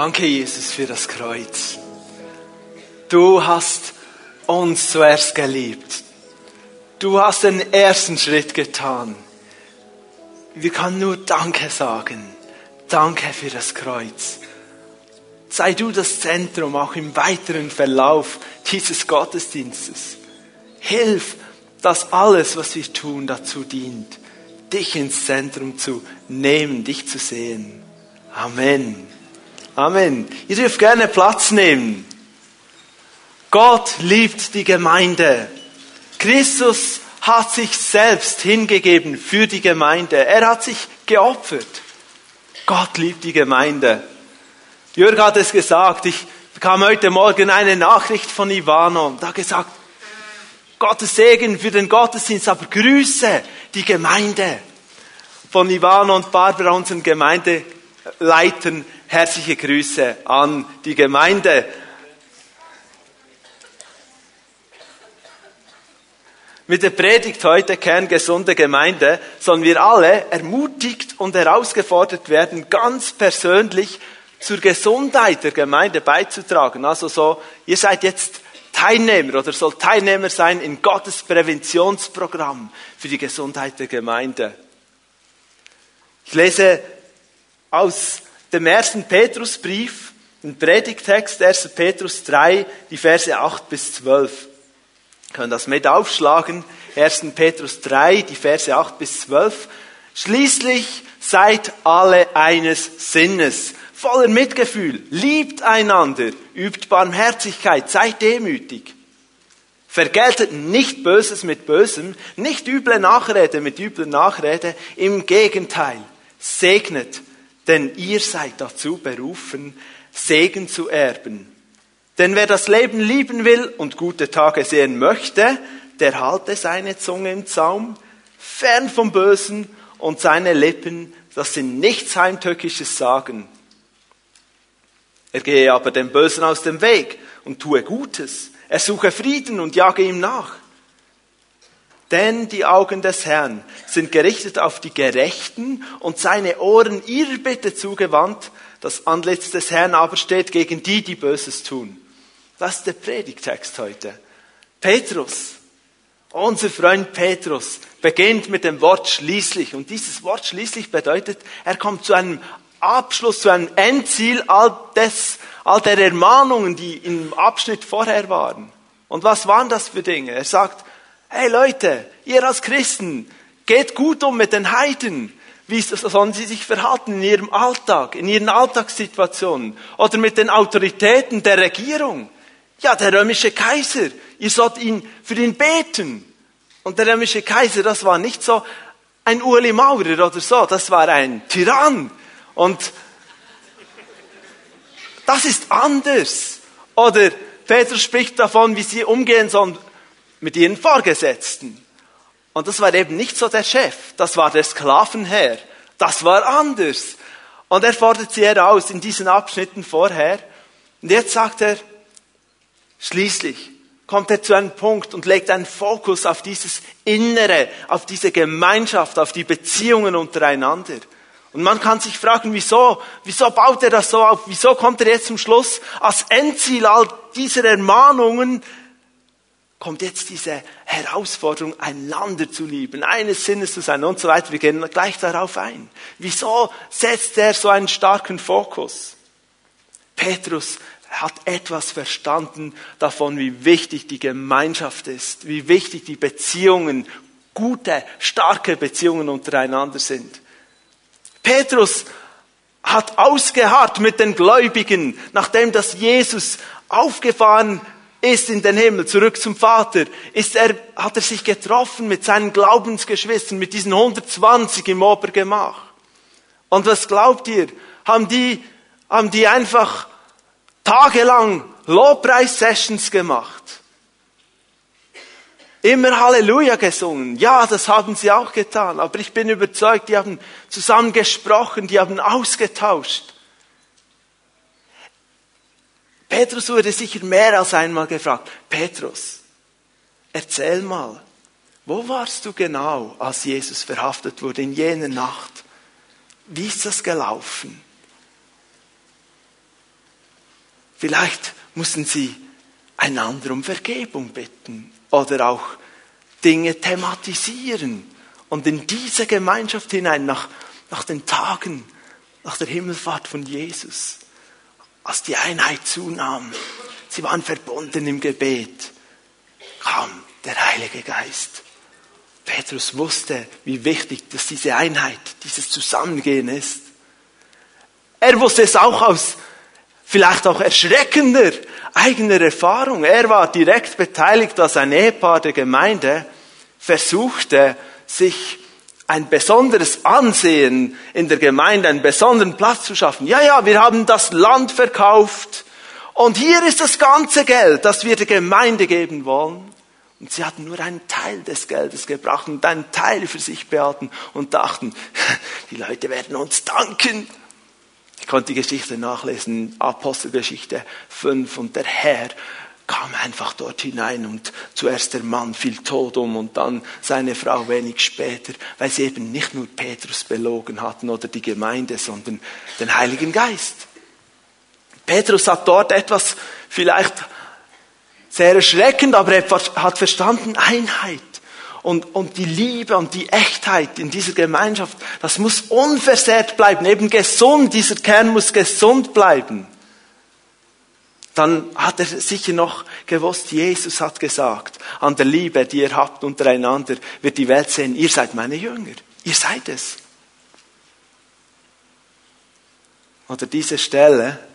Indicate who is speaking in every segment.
Speaker 1: Danke, Jesus, für das Kreuz. Du hast uns zuerst geliebt. Du hast den ersten Schritt getan. Wir können nur Danke sagen. Danke für das Kreuz. Sei du das Zentrum auch im weiteren Verlauf dieses Gottesdienstes. Hilf, dass alles, was wir tun, dazu dient, dich ins Zentrum zu nehmen, dich zu sehen. Amen. Amen. Ihr dürft gerne Platz nehmen. Gott liebt die Gemeinde. Christus hat sich selbst hingegeben für die Gemeinde. Er hat sich geopfert. Gott liebt die Gemeinde. Jörg hat es gesagt, ich bekam heute Morgen eine Nachricht von Ivano da gesagt, Gottes Segen für den Gottesdienst, aber Grüße die Gemeinde. Von Ivano und Barbara, unseren Gemeindeleitern, herzliche Grüße an die Gemeinde. Mit der Predigt heute Kerngesunde Gemeinde sollen wir alle ermutigt und herausgefordert werden, ganz persönlich zur Gesundheit der Gemeinde beizutragen. Also so, ihr seid jetzt Teilnehmer oder soll Teilnehmer sein in Gottes Präventionsprogramm für die Gesundheit der Gemeinde. Ich lese aus dem ersten Petrusbrief, den Predigtext 1. Petrus 3, die Verse 8 bis 12 können das mit aufschlagen. 1. Petrus 3, die Verse 8 bis 12. Schließlich seid alle eines Sinnes, voller Mitgefühl, liebt einander, übt Barmherzigkeit, seid demütig. Vergeltet nicht Böses mit Bösem, nicht üble Nachrede mit übler Nachrede, im Gegenteil, segnet, denn ihr seid dazu berufen, Segen zu erben. Denn wer das Leben lieben will und gute Tage sehen möchte, der halte seine Zunge im Zaum, fern vom Bösen und seine Lippen, dass sie nichts Heimtückisches sagen. Er gehe aber dem Bösen aus dem Weg und tue Gutes. Er suche Frieden und jage ihm nach. Denn die Augen des Herrn sind gerichtet auf die Gerechten und seine Ohren ihrer Bitte zugewandt. Das Antlitz des Herrn aber steht gegen die, die Böses tun. Das ist der Predigtext heute. Petrus, unser Freund Petrus, beginnt mit dem Wort schließlich. Und dieses Wort schließlich bedeutet, er kommt zu einem Abschluss, zu einem Endziel all, des, all der Ermahnungen, die im Abschnitt vorher waren. Und was waren das für Dinge? Er sagt, hey Leute, ihr als Christen, geht gut um mit den Heiden. Wie sollen sie sich verhalten in ihrem Alltag, in ihren Alltagssituationen oder mit den Autoritäten der Regierung? Ja, der römische Kaiser, ihr sollt ihn für ihn beten. Und der römische Kaiser, das war nicht so ein Uli Maurer oder so, das war ein Tyrann. Und das ist anders. Oder Petrus spricht davon, wie sie umgehen sollen mit ihren Vorgesetzten. Und das war eben nicht so der Chef, das war der Sklavenherr. Das war anders. Und er fordert sie heraus in diesen Abschnitten vorher. Und jetzt sagt er, Schließlich kommt er zu einem Punkt und legt einen Fokus auf dieses Innere, auf diese Gemeinschaft, auf die Beziehungen untereinander. Und man kann sich fragen, wieso, wieso baut er das so auf? Wieso kommt er jetzt zum Schluss? Als Endziel all dieser Ermahnungen kommt jetzt diese Herausforderung, einander zu lieben, eines Sinnes zu sein und so weiter. Wir gehen gleich darauf ein. Wieso setzt er so einen starken Fokus? Petrus hat etwas verstanden davon, wie wichtig die Gemeinschaft ist, wie wichtig die Beziehungen, gute, starke Beziehungen untereinander sind. Petrus hat ausgeharrt mit den Gläubigen, nachdem das Jesus aufgefahren ist in den Himmel, zurück zum Vater, ist er, hat er sich getroffen mit seinen Glaubensgeschwistern, mit diesen 120 im Obergemach. Und was glaubt ihr? Haben die, haben die einfach tagelang Lobpreis-Sessions gemacht. Immer Halleluja gesungen. Ja, das haben sie auch getan. Aber ich bin überzeugt, die haben zusammen gesprochen, die haben ausgetauscht. Petrus wurde sicher mehr als einmal gefragt. Petrus, erzähl mal, wo warst du genau, als Jesus verhaftet wurde in jener Nacht? Wie ist das gelaufen? Vielleicht mussten sie einander um Vergebung bitten oder auch Dinge thematisieren und in diese Gemeinschaft hinein nach, nach den Tagen, nach der Himmelfahrt von Jesus, als die Einheit zunahm, sie waren verbunden im Gebet, kam der Heilige Geist. Petrus wusste, wie wichtig dass diese Einheit, dieses Zusammengehen ist. Er wusste es auch aus vielleicht auch erschreckender eigener Erfahrung. Er war direkt beteiligt, dass ein Ehepaar der Gemeinde versuchte, sich ein besonderes Ansehen in der Gemeinde, einen besonderen Platz zu schaffen. Ja, ja, wir haben das Land verkauft und hier ist das ganze Geld, das wir der Gemeinde geben wollen. Und sie hatten nur einen Teil des Geldes gebracht und einen Teil für sich behalten und dachten, die Leute werden uns danken. Ich konnte die Geschichte nachlesen, Apostelgeschichte 5 und der Herr kam einfach dort hinein und zuerst der Mann fiel tot um und dann seine Frau wenig später, weil sie eben nicht nur Petrus belogen hatten oder die Gemeinde, sondern den Heiligen Geist. Petrus hat dort etwas vielleicht sehr erschreckend, aber er hat verstanden Einheit und, und die Liebe und die Echtheit in dieser Gemeinschaft, das muss unversehrt bleiben, eben gesund, dieser Kern muss gesund bleiben. Dann hat er sicher noch gewusst, Jesus hat gesagt, an der Liebe, die ihr habt untereinander, wird die Welt sehen, ihr seid meine Jünger, ihr seid es. Oder diese Stelle,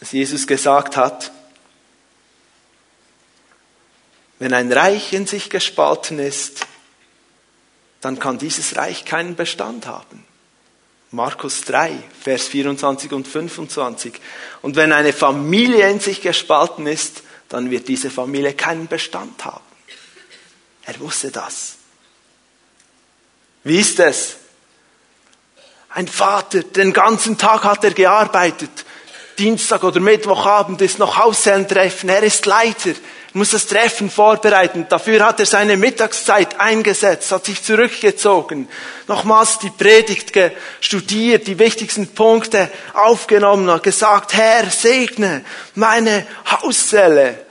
Speaker 1: dass Jesus gesagt hat, wenn ein Reich in sich gespalten ist, dann kann dieses Reich keinen Bestand haben. Markus 3, Vers 24 und 25. Und wenn eine Familie in sich gespalten ist, dann wird diese Familie keinen Bestand haben. Er wusste das. Wie ist es? Ein Vater, den ganzen Tag hat er gearbeitet. Dienstag oder Mittwochabend ist noch Hauszellentreffen. Er ist Leiter muss das Treffen vorbereiten. Dafür hat er seine Mittagszeit eingesetzt, hat sich zurückgezogen, nochmals die Predigt studiert, die wichtigsten Punkte aufgenommen, hat gesagt, Herr, segne meine Hauszelle.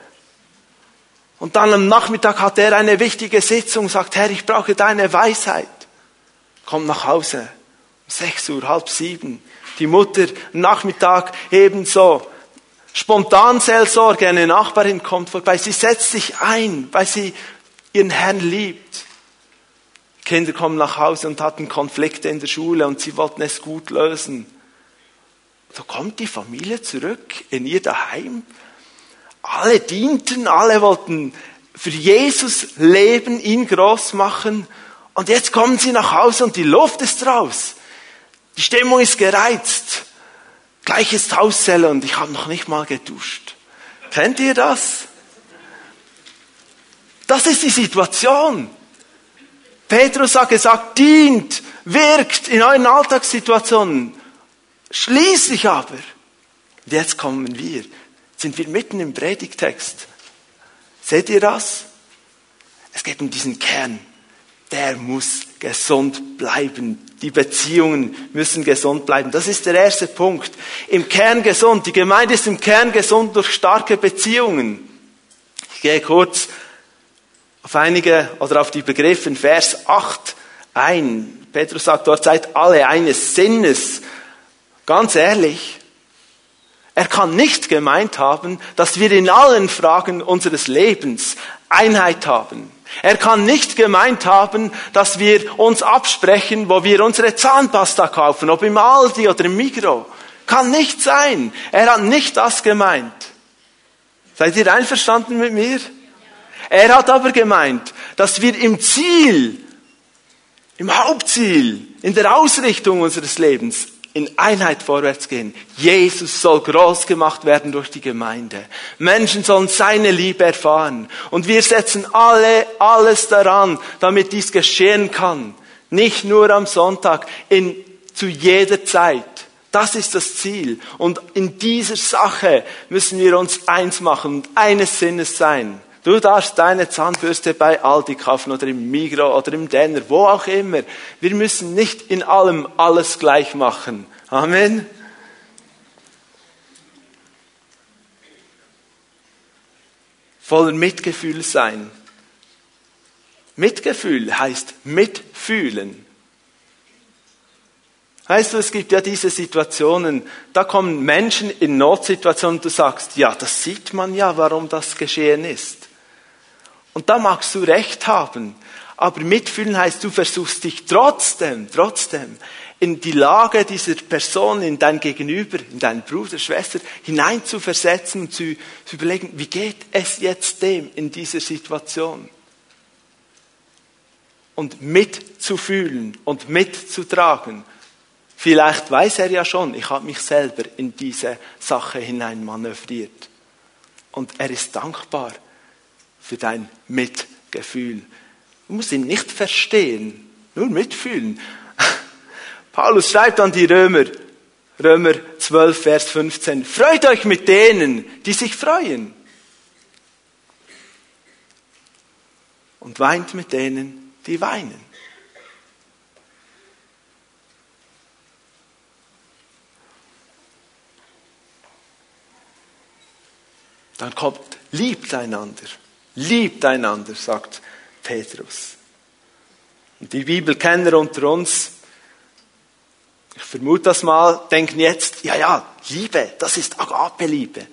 Speaker 1: Und dann am Nachmittag hat er eine wichtige Sitzung, sagt, Herr, ich brauche deine Weisheit. Kommt nach Hause, um sechs Uhr, halb sieben. Die Mutter Nachmittag ebenso Spontanseelsorge, eine Nachbarin kommt vorbei, sie setzt sich ein, weil sie ihren Herrn liebt. Kinder kommen nach Hause und hatten Konflikte in der Schule und sie wollten es gut lösen. So kommt die Familie zurück in ihr Daheim. Alle dienten, alle wollten für Jesus leben, ihn groß machen. Und jetzt kommen sie nach Hause und die Luft ist raus. Die Stimmung ist gereizt. Gleiches Hauszelle und ich habe noch nicht mal geduscht. Kennt ihr das? Das ist die Situation. Petrus hat gesagt, dient, wirkt in euren Alltagssituationen. Schließlich aber, jetzt kommen wir, sind wir mitten im Predigtext. Seht ihr das? Es geht um diesen Kern. Der muss gesund bleiben. Die Beziehungen müssen gesund bleiben. Das ist der erste Punkt. Im Kern gesund. Die Gemeinde ist im Kern gesund durch starke Beziehungen. Ich gehe kurz auf einige oder auf die Begriffe in Vers 8 ein. Petrus sagt dort, seid alle eines Sinnes. Ganz ehrlich, er kann nicht gemeint haben, dass wir in allen Fragen unseres Lebens Einheit haben. Er kann nicht gemeint haben, dass wir uns absprechen, wo wir unsere Zahnpasta kaufen, ob im Aldi oder im Migro. Kann nicht sein. Er hat nicht das gemeint. Seid ihr einverstanden mit mir? Er hat aber gemeint, dass wir im Ziel, im Hauptziel, in der Ausrichtung unseres Lebens in Einheit vorwärts gehen. Jesus soll groß gemacht werden durch die Gemeinde. Menschen sollen seine Liebe erfahren. Und wir setzen alle, alles daran, damit dies geschehen kann. Nicht nur am Sonntag, in, zu jeder Zeit. Das ist das Ziel. Und in dieser Sache müssen wir uns eins machen und eines Sinnes sein. Du darfst deine Zahnbürste bei Aldi kaufen oder im Migro oder im Denner, wo auch immer. Wir müssen nicht in allem alles gleich machen. Amen. Voller Mitgefühl sein. Mitgefühl heißt mitfühlen. Weißt du, es gibt ja diese Situationen, da kommen Menschen in Notsituationen und du sagst, ja, das sieht man ja, warum das geschehen ist. Und da magst du recht haben. Aber mitfühlen heißt, du versuchst dich trotzdem, trotzdem in die Lage dieser Person, in dein Gegenüber, in deinen Bruder, Schwester hineinzuversetzen und zu, zu überlegen, wie geht es jetzt dem in dieser Situation? Und mitzufühlen und mitzutragen. Vielleicht weiß er ja schon, ich habe mich selber in diese Sache hinein manövriert. Und er ist dankbar für dein Mitgefühl. Du musst ihn nicht verstehen, nur mitfühlen. Paulus schreibt an die Römer, Römer 12, Vers 15, freut euch mit denen, die sich freuen. Und weint mit denen, die weinen. Dann kommt, liebt einander. Liebt einander, sagt Petrus. Und die Bibelkenner unter uns, ich vermute das mal, denken jetzt, ja, ja, Liebe, das ist Agape-Liebe.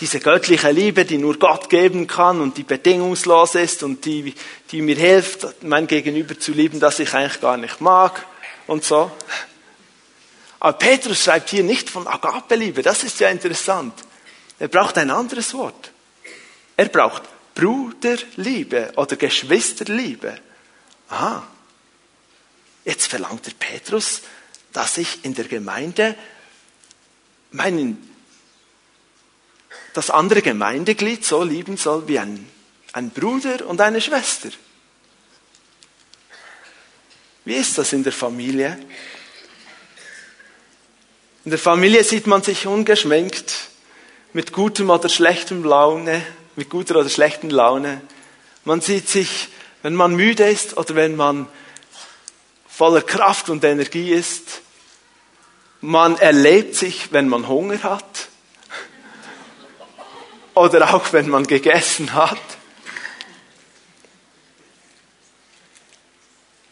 Speaker 1: Diese göttliche Liebe, die nur Gott geben kann und die bedingungslos ist und die, die mir hilft, mein Gegenüber zu lieben, das ich eigentlich gar nicht mag und so. Aber Petrus schreibt hier nicht von Agape-Liebe, das ist ja interessant. Er braucht ein anderes Wort. Er braucht Bruderliebe oder Geschwisterliebe. Aha. Jetzt verlangt der Petrus, dass ich in der Gemeinde meinen, das andere Gemeindeglied so lieben soll wie ein, ein Bruder und eine Schwester. Wie ist das in der Familie? In der Familie sieht man sich ungeschminkt, mit gutem oder schlechtem Laune, mit guter oder schlechten Laune. Man sieht sich, wenn man müde ist oder wenn man voller Kraft und Energie ist. Man erlebt sich, wenn man Hunger hat. Oder auch wenn man gegessen hat.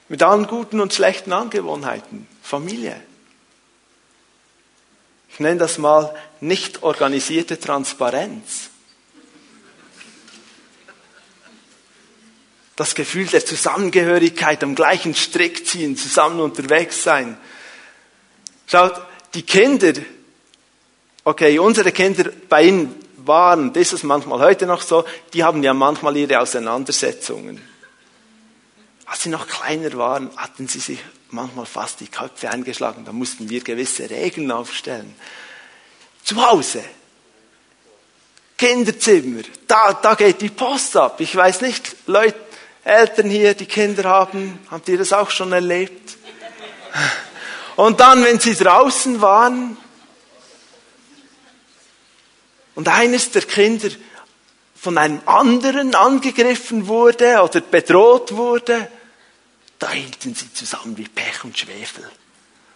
Speaker 1: Mit allen guten und schlechten Angewohnheiten. Familie. Ich nenne das mal nicht organisierte Transparenz. Das Gefühl der Zusammengehörigkeit, am gleichen Strick ziehen, zusammen unterwegs sein. Schaut, die Kinder, okay, unsere Kinder bei ihnen waren, das ist manchmal heute noch so, die haben ja manchmal ihre Auseinandersetzungen. Als sie noch kleiner waren, hatten sie sich manchmal fast die Köpfe eingeschlagen. Da mussten wir gewisse Regeln aufstellen. Zu Hause, Kinderzimmer, da, da geht die Post ab. Ich weiß nicht, Leute, Eltern hier, die Kinder haben, habt ihr das auch schon erlebt? Und dann, wenn sie draußen waren und eines der Kinder von einem anderen angegriffen wurde oder bedroht wurde, da hielten sie zusammen wie Pech und Schwefel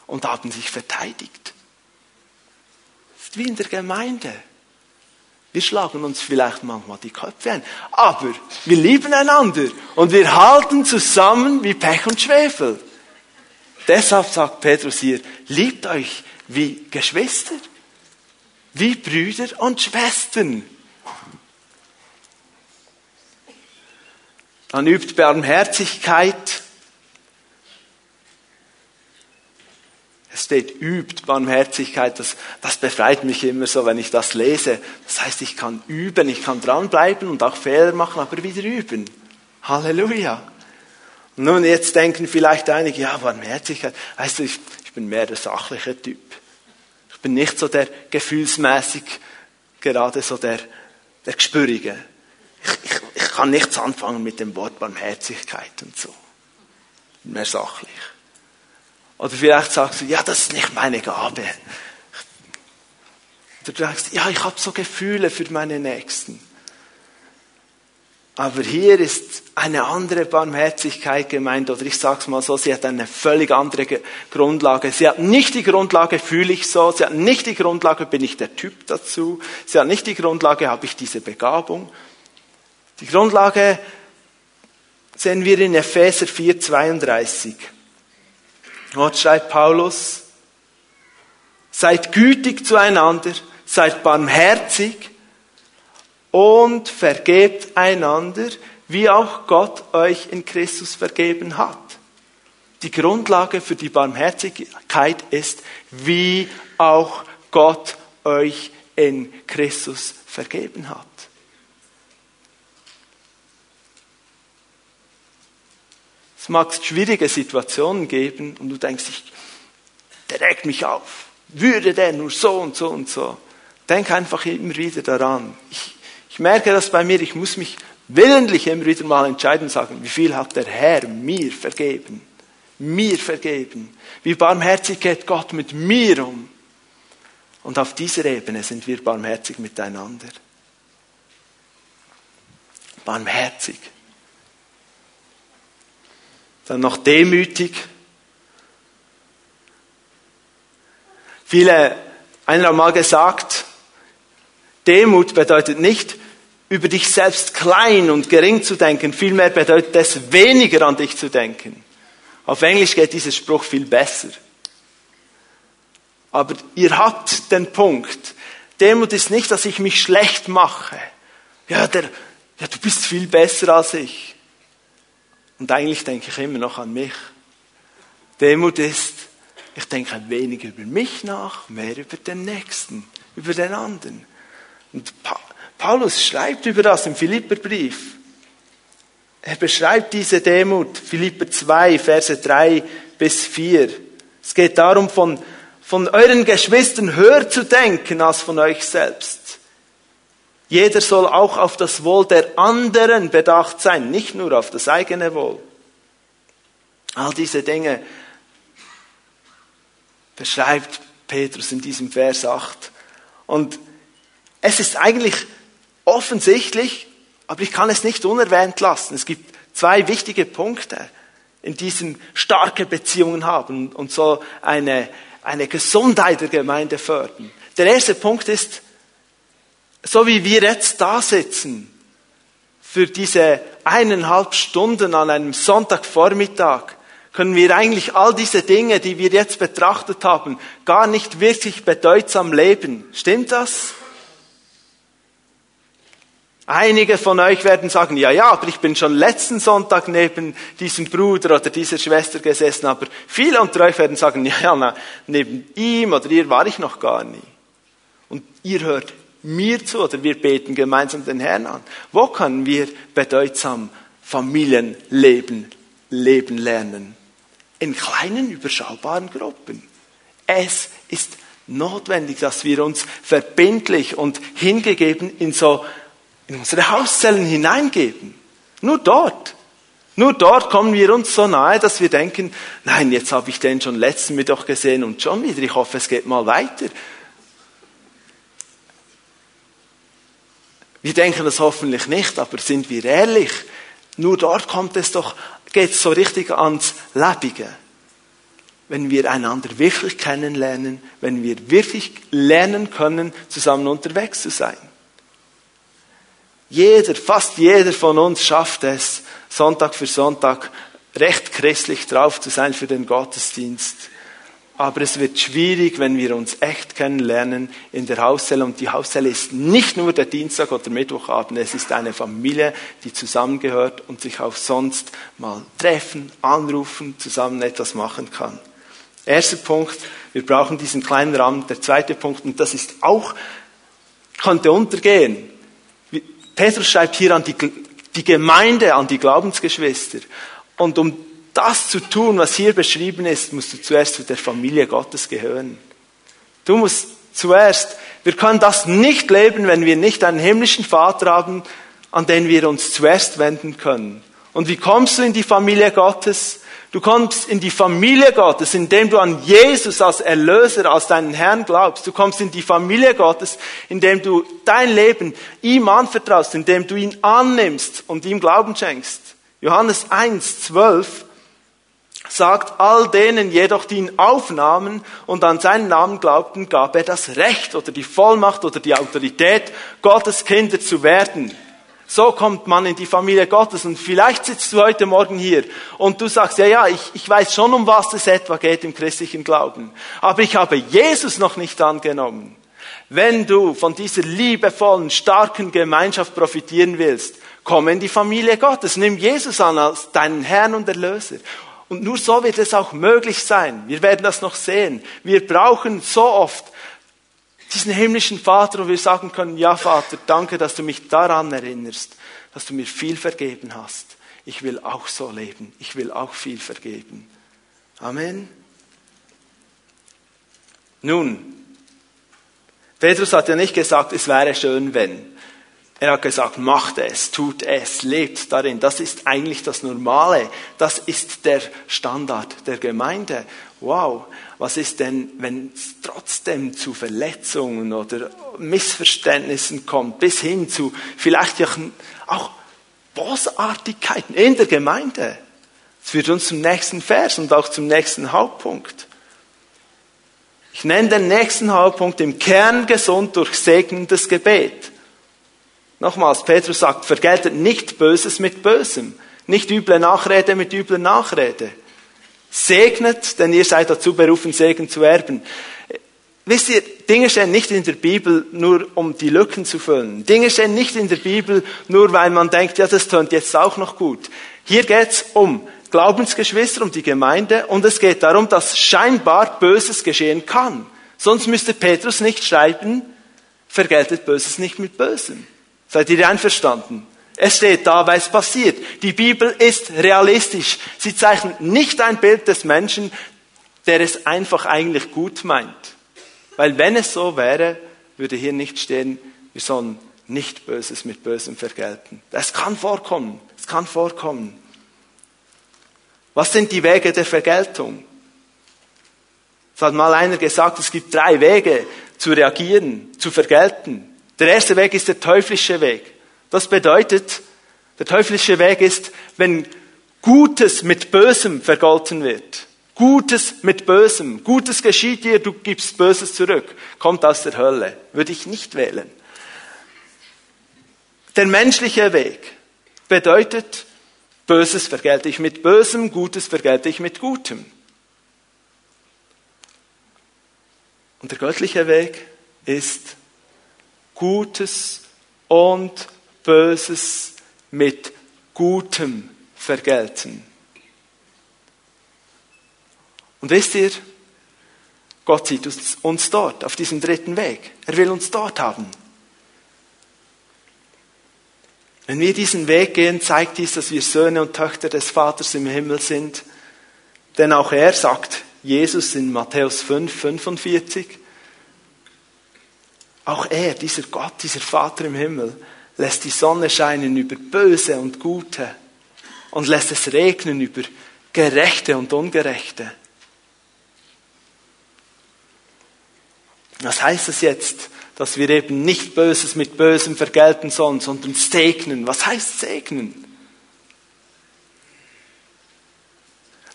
Speaker 1: und haben sich verteidigt. Das ist wie in der Gemeinde. Wir schlagen uns vielleicht manchmal die Köpfe ein, aber wir lieben einander und wir halten zusammen wie Pech und Schwefel. Deshalb sagt Petrus hier, liebt euch wie Geschwister, wie Brüder und Schwestern. Dann übt Barmherzigkeit steht, übt Barmherzigkeit. Das, das befreit mich immer so, wenn ich das lese. Das heißt, ich kann üben, ich kann dranbleiben und auch Fehler machen, aber wieder üben. Halleluja. Nun, jetzt denken vielleicht einige, ja, Barmherzigkeit. Weißt du, ich, ich bin mehr der sachliche Typ. Ich bin nicht so der gefühlsmäßig, gerade so der, der Gespürige. Ich, ich, ich kann nichts anfangen mit dem Wort Barmherzigkeit und so. Mehr sachlich. Oder vielleicht sagst du, ja, das ist nicht meine Gabe. Oder du sagst, ja, ich habe so Gefühle für meine Nächsten. Aber hier ist eine andere Barmherzigkeit gemeint, oder ich sage es mal so, sie hat eine völlig andere Grundlage. Sie hat nicht die Grundlage, fühle ich so, sie hat nicht die Grundlage, bin ich der Typ dazu, sie hat nicht die Grundlage, habe ich diese Begabung, Die Grundlage sehen wir in Epheser 4, 32. Dort schreibt Paulus, seid gütig zueinander, seid barmherzig und vergebt einander, wie auch Gott euch in Christus vergeben hat. Die Grundlage für die Barmherzigkeit ist, wie auch Gott euch in Christus vergeben hat. Es mag schwierige Situationen geben und du denkst, ich, der regt mich auf. Würde der nur so und so und so. Denk einfach immer wieder daran. Ich, ich merke das bei mir, ich muss mich willentlich immer wieder mal entscheiden und sagen, wie viel hat der Herr mir vergeben? Mir vergeben. Wie barmherzig geht Gott mit mir um? Und auf dieser Ebene sind wir barmherzig miteinander. Barmherzig. Dann noch demütig. Viele, einer hat mal gesagt, Demut bedeutet nicht, über dich selbst klein und gering zu denken, vielmehr bedeutet es, weniger an dich zu denken. Auf Englisch geht dieser Spruch viel besser. Aber ihr habt den Punkt. Demut ist nicht, dass ich mich schlecht mache. Ja, der, ja, du bist viel besser als ich. Und eigentlich denke ich immer noch an mich. Demut ist, ich denke ein wenig über mich nach, mehr über den Nächsten, über den anderen. Und Paulus schreibt über das im Philipperbrief. Er beschreibt diese Demut, Philipper 2, Verse 3 bis 4. Es geht darum, von, von euren Geschwistern höher zu denken als von euch selbst. Jeder soll auch auf das Wohl der anderen bedacht sein, nicht nur auf das eigene Wohl. All diese Dinge beschreibt Petrus in diesem Vers 8. Und es ist eigentlich offensichtlich, aber ich kann es nicht unerwähnt lassen. Es gibt zwei wichtige Punkte in diesen starke Beziehungen haben und so eine, eine Gesundheit der Gemeinde fördern. Der erste Punkt ist, so wie wir jetzt da sitzen, für diese eineinhalb Stunden an einem Sonntagvormittag, können wir eigentlich all diese Dinge, die wir jetzt betrachtet haben, gar nicht wirklich bedeutsam leben. Stimmt das? Einige von euch werden sagen, ja, ja, aber ich bin schon letzten Sonntag neben diesem Bruder oder dieser Schwester gesessen, aber viele unter euch werden sagen, ja, ja, na, neben ihm oder ihr war ich noch gar nie. Und ihr hört mir zu oder wir beten gemeinsam den Herrn an. Wo können wir bedeutsam Familienleben leben lernen? In kleinen, überschaubaren Gruppen. Es ist notwendig, dass wir uns verbindlich und hingegeben in so in unsere Hauszellen hineingeben. Nur dort. Nur dort kommen wir uns so nahe, dass wir denken, nein, jetzt habe ich den schon letzten Mittwoch gesehen und schon wieder. Ich hoffe, es geht mal weiter. Wir denken das hoffentlich nicht, aber sind wir ehrlich? Nur dort kommt es doch, geht es so richtig ans Lebige. Wenn wir einander wirklich kennenlernen, wenn wir wirklich lernen können, zusammen unterwegs zu sein. Jeder, fast jeder von uns schafft es, Sonntag für Sonntag recht christlich drauf zu sein für den Gottesdienst. Aber es wird schwierig, wenn wir uns echt kennenlernen in der Hauszelle. Und die Hauszelle ist nicht nur der Dienstag oder Mittwochabend, es ist eine Familie, die zusammengehört und sich auch sonst mal treffen, anrufen, zusammen etwas machen kann. Erster Punkt, wir brauchen diesen kleinen Rahmen. Der zweite Punkt, und das ist auch, könnte untergehen, Petrus schreibt hier an die, die Gemeinde, an die Glaubensgeschwister. Und um das zu tun, was hier beschrieben ist, musst du zuerst zu der Familie Gottes gehören. Du musst zuerst, wir können das nicht leben, wenn wir nicht einen himmlischen Vater haben, an den wir uns zuerst wenden können. Und wie kommst du in die Familie Gottes? Du kommst in die Familie Gottes, indem du an Jesus als Erlöser, als deinen Herrn glaubst. Du kommst in die Familie Gottes, indem du dein Leben ihm anvertraust, indem du ihn annimmst und ihm Glauben schenkst. Johannes 1, 12 sagt, all denen jedoch, die ihn aufnahmen und an seinen Namen glaubten, gab er das Recht oder die Vollmacht oder die Autorität, Gottes Kinder zu werden. So kommt man in die Familie Gottes. Und vielleicht sitzt du heute Morgen hier und du sagst, ja, ja, ich, ich weiß schon, um was es etwa geht im christlichen Glauben. Aber ich habe Jesus noch nicht angenommen. Wenn du von dieser liebevollen, starken Gemeinschaft profitieren willst, komm in die Familie Gottes. Nimm Jesus an als deinen Herrn und Erlöser. Und nur so wird es auch möglich sein. Wir werden das noch sehen. Wir brauchen so oft diesen himmlischen Vater, wo wir sagen können, ja Vater, danke, dass du mich daran erinnerst, dass du mir viel vergeben hast. Ich will auch so leben. Ich will auch viel vergeben. Amen. Nun, Petrus hat ja nicht gesagt, es wäre schön, wenn. Er hat gesagt, macht es, tut es, lebt darin. Das ist eigentlich das Normale. Das ist der Standard der Gemeinde. Wow, was ist denn, wenn es trotzdem zu Verletzungen oder Missverständnissen kommt, bis hin zu vielleicht auch Bosartigkeiten in der Gemeinde? Das führt uns zum nächsten Vers und auch zum nächsten Hauptpunkt. Ich nenne den nächsten Hauptpunkt im Kern gesund durch segnendes Gebet. Nochmals, Petrus sagt, vergeltet nicht Böses mit Bösem, nicht üble Nachrede mit übler Nachrede. Segnet, denn ihr seid dazu berufen, Segen zu erben. Wisst ihr, Dinge stehen nicht in der Bibel nur, um die Lücken zu füllen. Dinge stehen nicht in der Bibel nur, weil man denkt, ja, das tönt jetzt auch noch gut. Hier geht's um Glaubensgeschwister, um die Gemeinde und es geht darum, dass scheinbar Böses geschehen kann. Sonst müsste Petrus nicht schreiben, vergeltet Böses nicht mit Bösem. Seid ihr einverstanden? Es steht da, weil es passiert. Die Bibel ist realistisch. Sie zeichnet nicht ein Bild des Menschen, der es einfach eigentlich gut meint. Weil wenn es so wäre, würde hier nicht stehen, wir sollen nicht Böses mit Bösem vergelten. Das kann vorkommen. Es kann vorkommen. Was sind die Wege der Vergeltung? Es hat mal einer gesagt, es gibt drei Wege zu reagieren, zu vergelten. Der erste Weg ist der teuflische Weg. Das bedeutet, der teuflische Weg ist, wenn Gutes mit Bösem vergolten wird. Gutes mit Bösem. Gutes geschieht dir, du gibst Böses zurück. Kommt aus der Hölle. Würde ich nicht wählen. Der menschliche Weg bedeutet, Böses vergelte ich mit Bösem, Gutes vergelte ich mit Gutem. Und der göttliche Weg ist, Gutes und Böses mit Gutem vergelten. Und wisst ihr, Gott sieht uns dort, auf diesem dritten Weg. Er will uns dort haben. Wenn wir diesen Weg gehen, zeigt dies, dass wir Söhne und Töchter des Vaters im Himmel sind. Denn auch er sagt, Jesus in Matthäus 5, 45, auch er, dieser Gott, dieser Vater im Himmel, lässt die Sonne scheinen über Böse und Gute und lässt es regnen über Gerechte und Ungerechte. Was heißt das jetzt, dass wir eben nicht Böses mit Bösem vergelten sollen, sondern segnen? Was heißt segnen?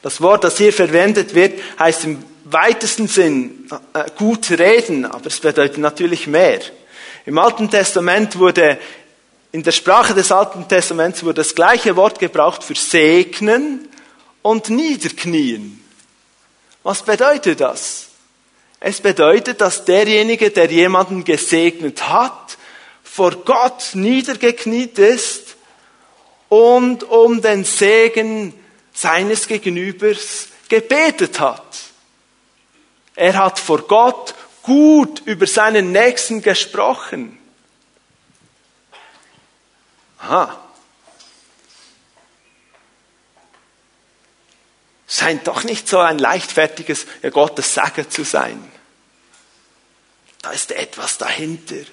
Speaker 1: Das Wort, das hier verwendet wird, heißt im weitesten Sinn äh, gut reden, aber es bedeutet natürlich mehr. Im Alten Testament wurde, in der Sprache des Alten Testaments wurde das gleiche Wort gebraucht für segnen und niederknien. Was bedeutet das? Es bedeutet, dass derjenige, der jemanden gesegnet hat, vor Gott niedergekniet ist und um den Segen seines Gegenübers gebetet hat. Er hat vor Gott gut über seinen Nächsten gesprochen. Aha. Scheint doch nicht so ein leichtfertiges Gottes Sagen zu sein. Da ist etwas dahinter.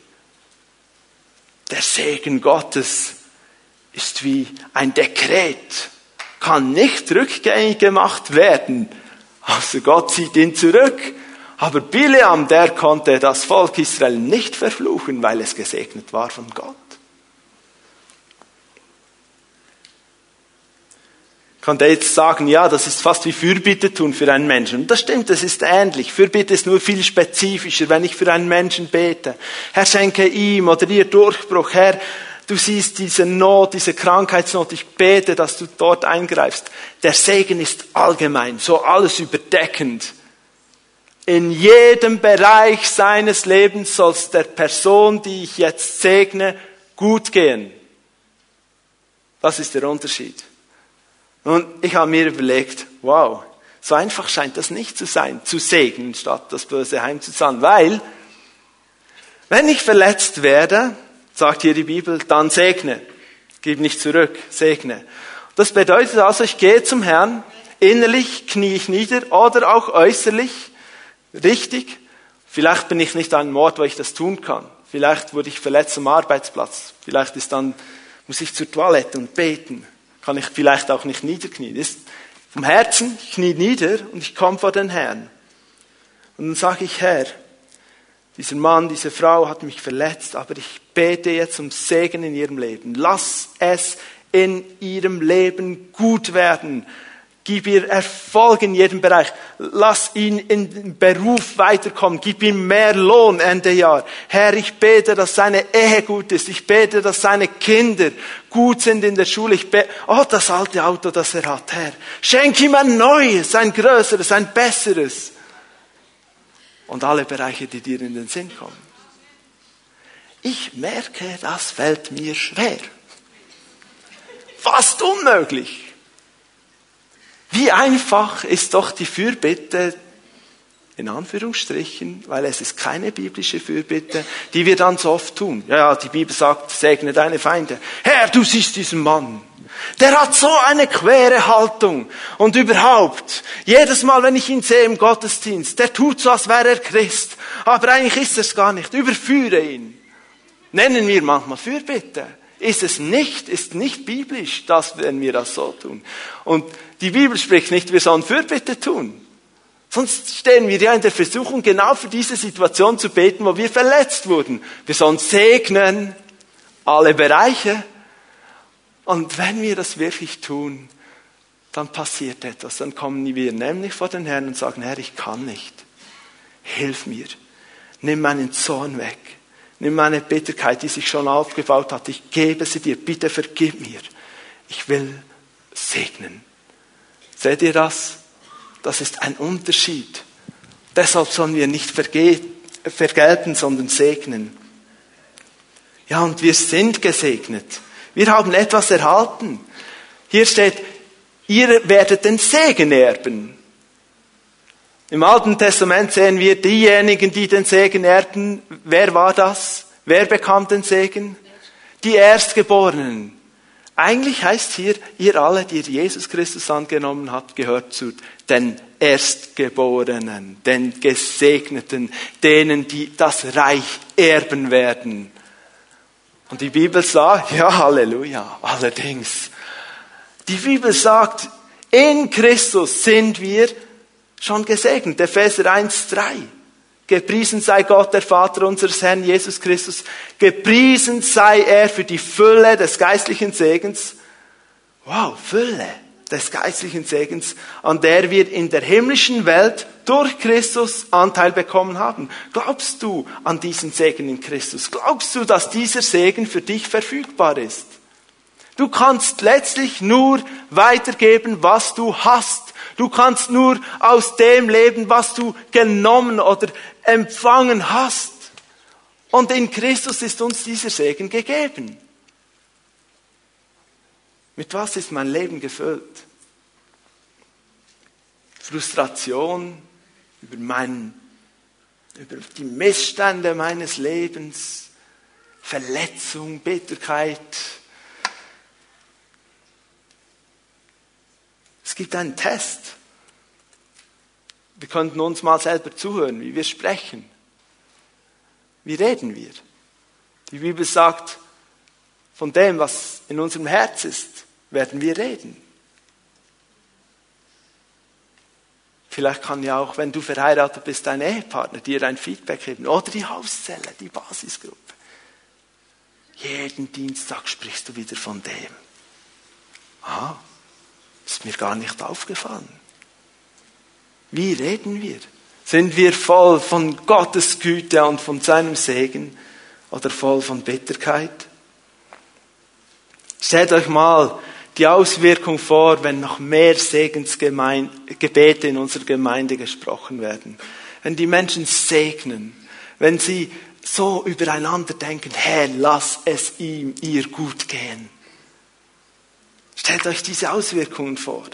Speaker 1: Der Segen Gottes ist wie ein Dekret, kann nicht rückgängig gemacht werden. Also Gott zieht ihn zurück. Aber Bileam, der konnte das Volk Israel nicht verfluchen, weil es gesegnet war von Gott. kann der jetzt sagen, ja, das ist fast wie Fürbitte tun für einen Menschen. Und das stimmt, das ist ähnlich. Fürbitte ist nur viel spezifischer, wenn ich für einen Menschen bete. Herr, schenke ihm oder ihr Durchbruch. Herr, du siehst diese Not, diese Krankheitsnot, ich bete, dass du dort eingreifst. Der Segen ist allgemein, so alles überdeckend. In jedem Bereich seines Lebens soll es der Person, die ich jetzt segne, gut gehen. Das ist der Unterschied. Und ich habe mir überlegt, wow, so einfach scheint das nicht zu sein, zu segnen, statt das Böse heimzuzahlen. Weil, wenn ich verletzt werde, sagt hier die Bibel, dann segne. Gib nicht zurück, segne. Das bedeutet also, ich gehe zum Herrn, innerlich knie ich nieder oder auch äußerlich, richtig. Vielleicht bin ich nicht an einem Ort, wo ich das tun kann. Vielleicht wurde ich verletzt am Arbeitsplatz. Vielleicht ist dann, muss ich zur Toilette und beten. Kann ich vielleicht auch nicht niederknien. Ist vom Herzen, ich knie nieder und ich komme vor den Herrn. Und dann sage ich, Herr, dieser Mann, diese Frau hat mich verletzt, aber ich bete jetzt um Segen in ihrem Leben. Lass es in ihrem Leben gut werden. Gib ihr Erfolg in jedem Bereich. Lass ihn den Beruf weiterkommen. Gib ihm mehr Lohn Ende Jahr. Herr, ich bete, dass seine Ehe gut ist. Ich bete, dass seine Kinder gut sind in der Schule. Ich bete, oh, das alte Auto, das er hat, Herr. Schenk ihm ein neues, ein größeres, ein besseres. Und alle Bereiche, die dir in den Sinn kommen. Ich merke, das fällt mir schwer. Fast unmöglich. Wie einfach ist doch die Fürbitte, in Anführungsstrichen, weil es ist keine biblische Fürbitte, die wir dann so oft tun. Ja, ja, die Bibel sagt, segne deine Feinde. Herr, du siehst diesen Mann. Der hat so eine quere Haltung. Und überhaupt, jedes Mal, wenn ich ihn sehe im Gottesdienst, der tut so, als wäre er Christ. Aber eigentlich ist es gar nicht. Überführe ihn. Nennen wir manchmal Fürbitte ist es nicht, ist nicht biblisch, dass wenn wir das so tun. Und die Bibel spricht nicht, wir sollen Fürbitte tun. Sonst stehen wir ja in der Versuchung, genau für diese Situation zu beten, wo wir verletzt wurden. Wir sollen segnen, alle Bereiche. Und wenn wir das wirklich tun, dann passiert etwas. Dann kommen wir nämlich vor den Herrn und sagen, Herr, ich kann nicht. Hilf mir. Nimm meinen Zorn weg. Nimm meine Bitterkeit, die sich schon aufgebaut hat. Ich gebe sie dir. Bitte vergib mir. Ich will segnen. Seht ihr das? Das ist ein Unterschied. Deshalb sollen wir nicht vergelten, sondern segnen. Ja, und wir sind gesegnet. Wir haben etwas erhalten. Hier steht, ihr werdet den Segen erben. Im Alten Testament sehen wir diejenigen, die den Segen erbten. Wer war das? Wer bekam den Segen? Die Erstgeborenen. Eigentlich heißt hier, ihr alle, die Jesus Christus angenommen habt, gehört zu den Erstgeborenen, den Gesegneten, denen, die das Reich erben werden. Und die Bibel sagt, ja, Halleluja, allerdings. Die Bibel sagt, in Christus sind wir schon gesegnet. Epheser 1, 3. Gepriesen sei Gott, der Vater unseres Herrn Jesus Christus. Gepriesen sei er für die Fülle des geistlichen Segens. Wow, Fülle des geistlichen Segens, an der wir in der himmlischen Welt durch Christus Anteil bekommen haben. Glaubst du an diesen Segen in Christus? Glaubst du, dass dieser Segen für dich verfügbar ist? Du kannst letztlich nur weitergeben, was du hast. Du kannst nur aus dem leben, was du genommen oder empfangen hast. Und in Christus ist uns dieser Segen gegeben. Mit was ist mein Leben gefüllt? Frustration über, mein, über die Missstände meines Lebens, Verletzung, Bitterkeit, Es gibt einen Test. Wir könnten uns mal selber zuhören, wie wir sprechen. Wie reden wir? Die Bibel sagt, von dem, was in unserem Herz ist, werden wir reden. Vielleicht kann ja auch, wenn du verheiratet bist, dein Ehepartner dir ein Feedback geben. Oder die Hauszelle, die Basisgruppe. Jeden Dienstag sprichst du wieder von dem. Aha, ist mir gar nicht aufgefallen. Wie reden wir? Sind wir voll von Gottes Güte und von seinem Segen oder voll von Bitterkeit? Stellt euch mal die Auswirkung vor, wenn noch mehr Segensgebete in unserer Gemeinde gesprochen werden. Wenn die Menschen segnen, wenn sie so übereinander denken, Herr, lass es ihm, ihr gut gehen. Stellt euch diese Auswirkungen vor.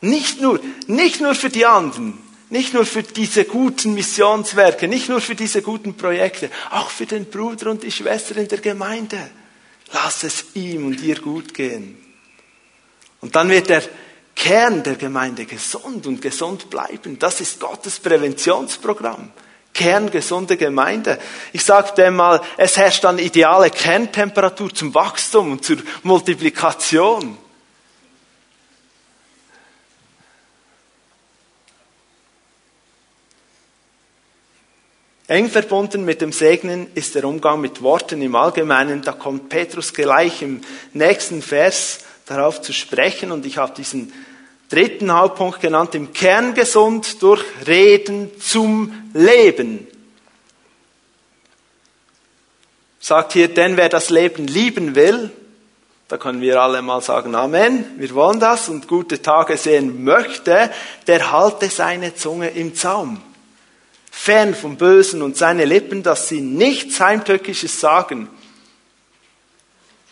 Speaker 1: Nicht nur, nicht nur für die anderen, nicht nur für diese guten Missionswerke, nicht nur für diese guten Projekte, auch für den Bruder und die Schwester in der Gemeinde. Lass es ihm und ihr gut gehen. Und dann wird der Kern der Gemeinde gesund und gesund bleiben. Das ist Gottes Präventionsprogramm. Kerngesunde Gemeinde. Ich sage dem mal, es herrscht dann ideale Kerntemperatur zum Wachstum und zur Multiplikation. Eng verbunden mit dem Segnen ist der Umgang mit Worten im Allgemeinen. Da kommt Petrus gleich im nächsten Vers darauf zu sprechen und ich habe diesen dritten Hauptpunkt genannt, im Kern gesund durch Reden zum Leben. Sagt hier, denn wer das Leben lieben will, da können wir alle mal sagen Amen, wir wollen das und gute Tage sehen möchte, der halte seine Zunge im Zaum fern vom Bösen und seine Lippen, dass sie nichts Heimtückisches sagen.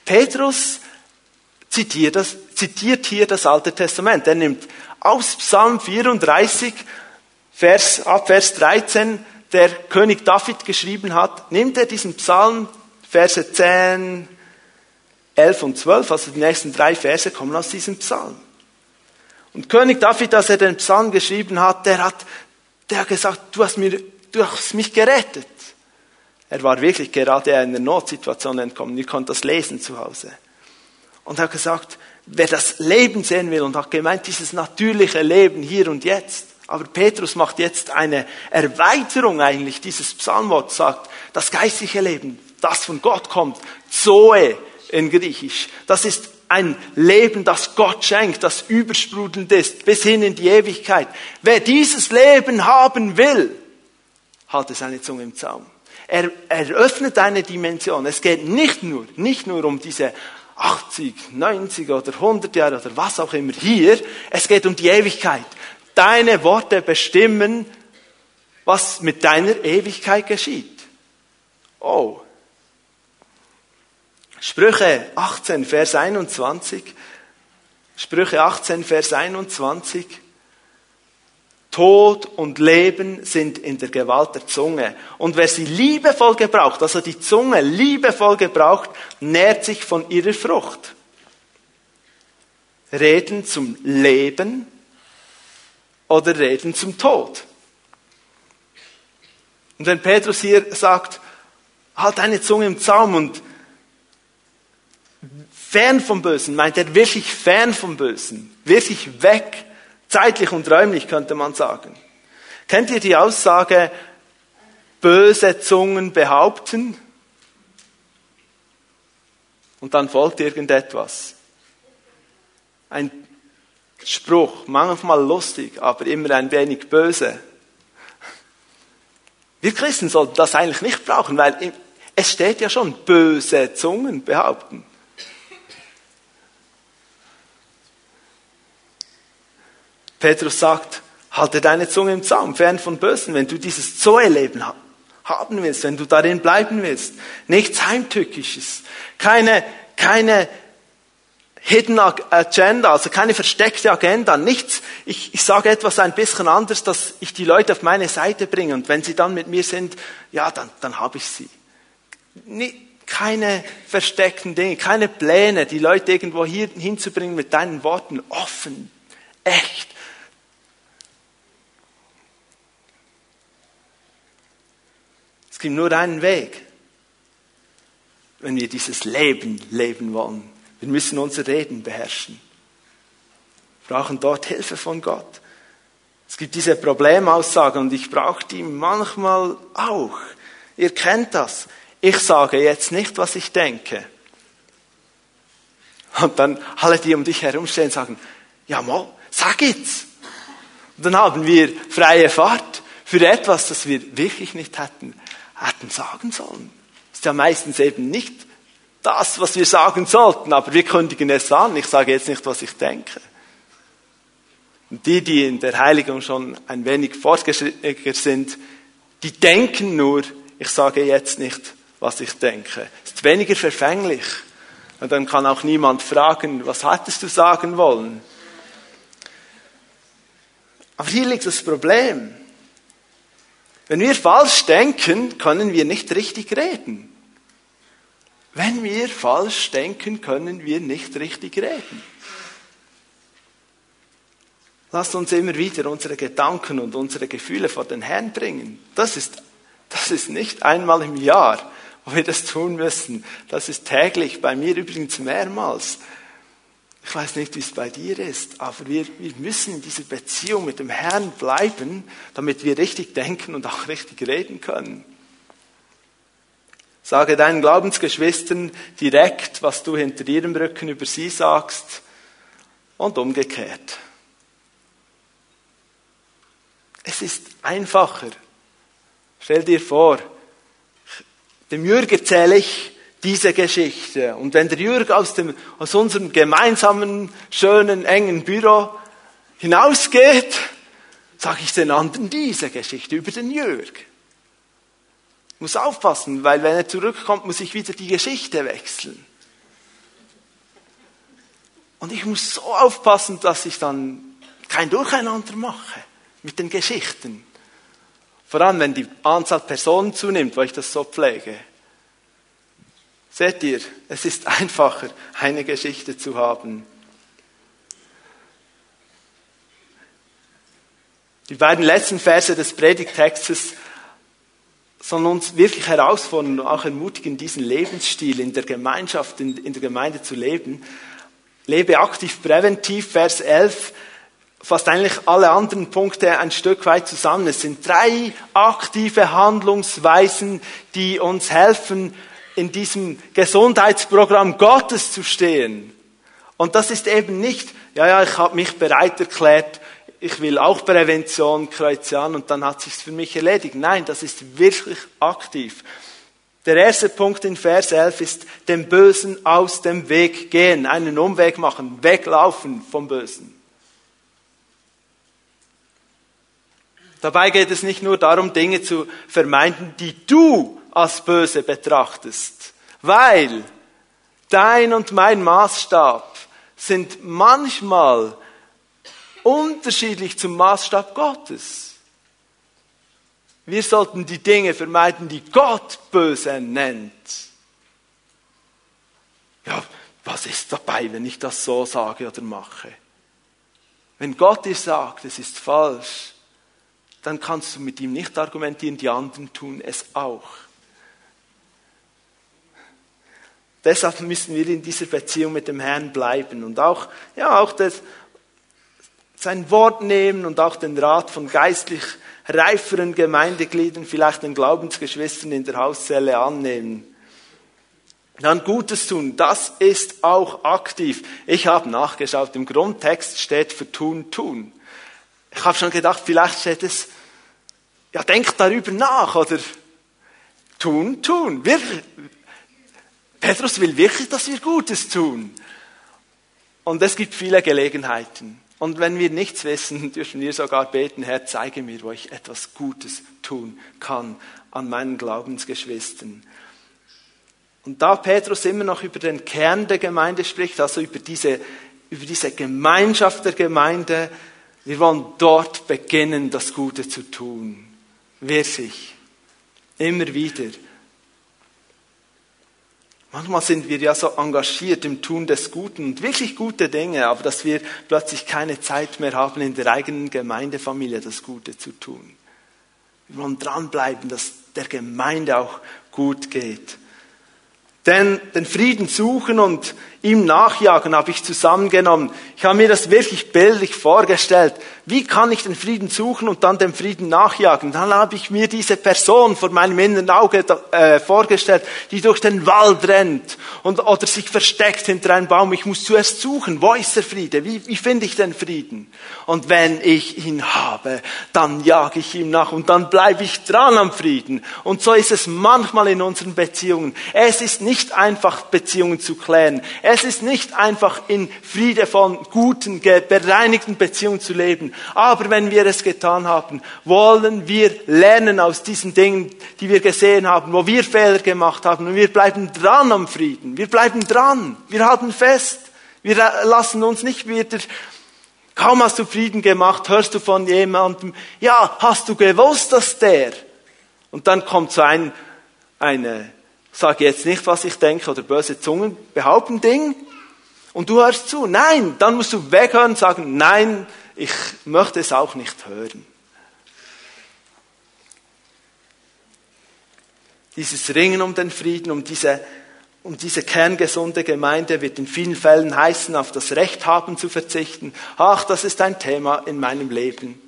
Speaker 1: Petrus zitiert, das, zitiert hier das Alte Testament. Er nimmt aus Psalm 34, Vers, ab Vers 13, der König David geschrieben hat, nimmt er diesen Psalm, Verse 10, 11 und 12, also die nächsten drei Verse kommen aus diesem Psalm. Und König David, als er den Psalm geschrieben hat, der hat der hat gesagt, du hast, mir, du hast mich gerettet. Er war wirklich gerade in einer Notsituation entkommen. Ihr könnt das lesen zu Hause. Und er hat gesagt, wer das Leben sehen will und hat gemeint, dieses natürliche Leben hier und jetzt. Aber Petrus macht jetzt eine Erweiterung eigentlich dieses Psalmwort, sagt, das geistliche Leben, das von Gott kommt, Zoe in Griechisch, das ist ein Leben, das Gott schenkt, das übersprudelnd ist, bis hin in die Ewigkeit. Wer dieses Leben haben will, halte seine Zunge im Zaum. Er eröffnet eine Dimension. Es geht nicht nur, nicht nur um diese 80, 90 oder 100 Jahre oder was auch immer hier. Es geht um die Ewigkeit. Deine Worte bestimmen, was mit deiner Ewigkeit geschieht. Oh, Sprüche 18, Vers 21. Sprüche 18, Vers 21. Tod und Leben sind in der Gewalt der Zunge. Und wer sie liebevoll gebraucht, also die Zunge liebevoll gebraucht, nährt sich von ihrer Frucht. Reden zum Leben oder reden zum Tod. Und wenn Petrus hier sagt, halt deine Zunge im Zaum und fern vom Bösen, meint er wirklich fern vom Bösen, wirklich weg, zeitlich und räumlich könnte man sagen. Kennt ihr die Aussage, böse Zungen behaupten? Und dann folgt irgendetwas. Ein Spruch, manchmal lustig, aber immer ein wenig böse. Wir Christen sollten das eigentlich nicht brauchen, weil es steht ja schon, böse Zungen behaupten. Petrus sagt, halte deine Zunge im Zaum, fern von Bösen, wenn du dieses Zoe-Leben haben willst, wenn du darin bleiben willst. Nichts Heimtückisches, keine, keine Hidden Agenda, also keine versteckte Agenda, nichts, ich, ich sage etwas ein bisschen anders, dass ich die Leute auf meine Seite bringe und wenn sie dann mit mir sind, ja, dann, dann habe ich sie. Keine versteckten Dinge, keine Pläne, die Leute irgendwo hier hinzubringen mit deinen Worten, offen, echt, gibt nur einen Weg, wenn wir dieses Leben leben wollen. Wir müssen unser Reden beherrschen. Wir brauchen dort Hilfe von Gott. Es gibt diese Problemaussagen und ich brauche die manchmal auch. Ihr kennt das. Ich sage jetzt nicht, was ich denke. Und dann alle, die um dich herumstehen, sagen, ja mal, sag jetzt. Und dann haben wir freie Fahrt für etwas, das wir wirklich nicht hätten hätten sagen sollen. Ist ja meistens eben nicht das, was wir sagen sollten, aber wir kündigen es an. Ich sage jetzt nicht, was ich denke. Und die, die in der Heiligung schon ein wenig fortgeschrittener sind, die denken nur, ich sage jetzt nicht, was ich denke. Ist weniger verfänglich. Und dann kann auch niemand fragen, was hattest du sagen wollen? Aber hier liegt das Problem. Wenn wir falsch denken, können wir nicht richtig reden. Wenn wir falsch denken, können wir nicht richtig reden. Lasst uns immer wieder unsere Gedanken und unsere Gefühle vor den Herrn bringen. Das ist, das ist nicht einmal im Jahr, wo wir das tun müssen. Das ist täglich, bei mir übrigens mehrmals. Ich weiß nicht, wie es bei dir ist, aber wir, wir müssen in dieser Beziehung mit dem Herrn bleiben, damit wir richtig denken und auch richtig reden können. Sage deinen Glaubensgeschwistern direkt, was du hinter ihrem Rücken über sie sagst und umgekehrt. Es ist einfacher. Stell dir vor, dem Jürg erzähle ich diese Geschichte. Und wenn der Jürg aus, dem, aus unserem gemeinsamen, schönen, engen Büro hinausgeht, sage ich den anderen diese Geschichte über den Jürg muss aufpassen, weil wenn er zurückkommt, muss ich wieder die Geschichte wechseln. Und ich muss so aufpassen, dass ich dann kein Durcheinander mache mit den Geschichten. Vor allem, wenn die Anzahl Personen zunimmt, wo ich das so pflege. Seht ihr, es ist einfacher, eine Geschichte zu haben. Die beiden letzten Verse des Predigtextes sondern uns wirklich herausfordern und auch ermutigen, diesen Lebensstil in der Gemeinschaft, in, in der Gemeinde zu leben. Lebe aktiv präventiv, Vers 11, fasst eigentlich alle anderen Punkte ein Stück weit zusammen. Es sind drei aktive Handlungsweisen, die uns helfen, in diesem Gesundheitsprogramm Gottes zu stehen. Und das ist eben nicht, ja, ja, ich habe mich bereit erklärt, ich will auch Prävention, kreuze an und dann hat sich's für mich erledigt. Nein, das ist wirklich aktiv. Der erste Punkt in Vers 11 ist dem Bösen aus dem Weg gehen, einen Umweg machen, weglaufen vom Bösen. Dabei geht es nicht nur darum, Dinge zu vermeiden, die du als böse betrachtest, weil dein und mein Maßstab sind manchmal unterschiedlich zum Maßstab Gottes. Wir sollten die Dinge vermeiden, die Gott böse nennt. Ja, was ist dabei, wenn ich das so sage oder mache? Wenn Gott dir sagt, es ist falsch, dann kannst du mit ihm nicht argumentieren, die anderen tun es auch. Deshalb müssen wir in dieser Beziehung mit dem Herrn bleiben und auch, ja, auch das, sein Wort nehmen und auch den Rat von geistlich reiferen Gemeindegliedern, vielleicht den Glaubensgeschwistern in der Hauszelle annehmen. Dann Gutes tun, das ist auch aktiv. Ich habe nachgeschaut, im Grundtext steht für tun, tun. Ich habe schon gedacht, vielleicht steht es, ja, denkt darüber nach oder tun, tun. Wirklich. Petrus will wirklich, dass wir Gutes tun. Und es gibt viele Gelegenheiten. Und wenn wir nichts wissen, dürfen wir sogar beten, Herr, zeige mir, wo ich etwas Gutes tun kann an meinen Glaubensgeschwistern. Und da Petrus immer noch über den Kern der Gemeinde spricht, also über diese, über diese Gemeinschaft der Gemeinde, wir wollen dort beginnen, das Gute zu tun. Wirklich. Immer wieder. Manchmal sind wir ja so engagiert im Tun des Guten und wirklich gute Dinge, aber dass wir plötzlich keine Zeit mehr haben, in der eigenen Gemeindefamilie das Gute zu tun. Wir wollen dranbleiben, dass der Gemeinde auch gut geht. Denn den Frieden suchen und ihm nachjagen habe ich zusammengenommen. Ich habe mir das wirklich bildlich vorgestellt. Wie kann ich den Frieden suchen und dann dem Frieden nachjagen? Dann habe ich mir diese Person vor meinem inneren Auge äh, vorgestellt, die durch den Wald rennt und, oder sich versteckt hinter einem Baum. Ich muss zuerst suchen, wo ist der Friede? Wie, wie finde ich den Frieden? Und wenn ich ihn habe, dann jage ich ihm nach und dann bleibe ich dran am Frieden. Und so ist es manchmal in unseren Beziehungen. Es ist nicht einfach, Beziehungen zu klären. Es ist nicht einfach, in Friede von guten, bereinigten Beziehungen zu leben. Aber wenn wir es getan haben, wollen wir lernen aus diesen Dingen, die wir gesehen haben, wo wir Fehler gemacht haben. Und wir bleiben dran am Frieden. Wir bleiben dran. Wir halten fest. Wir lassen uns nicht wieder Kaum hast du Frieden gemacht, hörst du von jemandem, ja, hast du gewusst, dass der? Und dann kommt so ein, eine, sage jetzt nicht, was ich denke, oder böse Zungen behaupten Ding, und du hörst zu. Nein, dann musst du weghören und sagen, nein, ich möchte es auch nicht hören. Dieses Ringen um den Frieden, um diese und diese kerngesunde Gemeinde wird in vielen Fällen heißen, auf das Recht haben zu verzichten. Ach, das ist ein Thema in meinem Leben.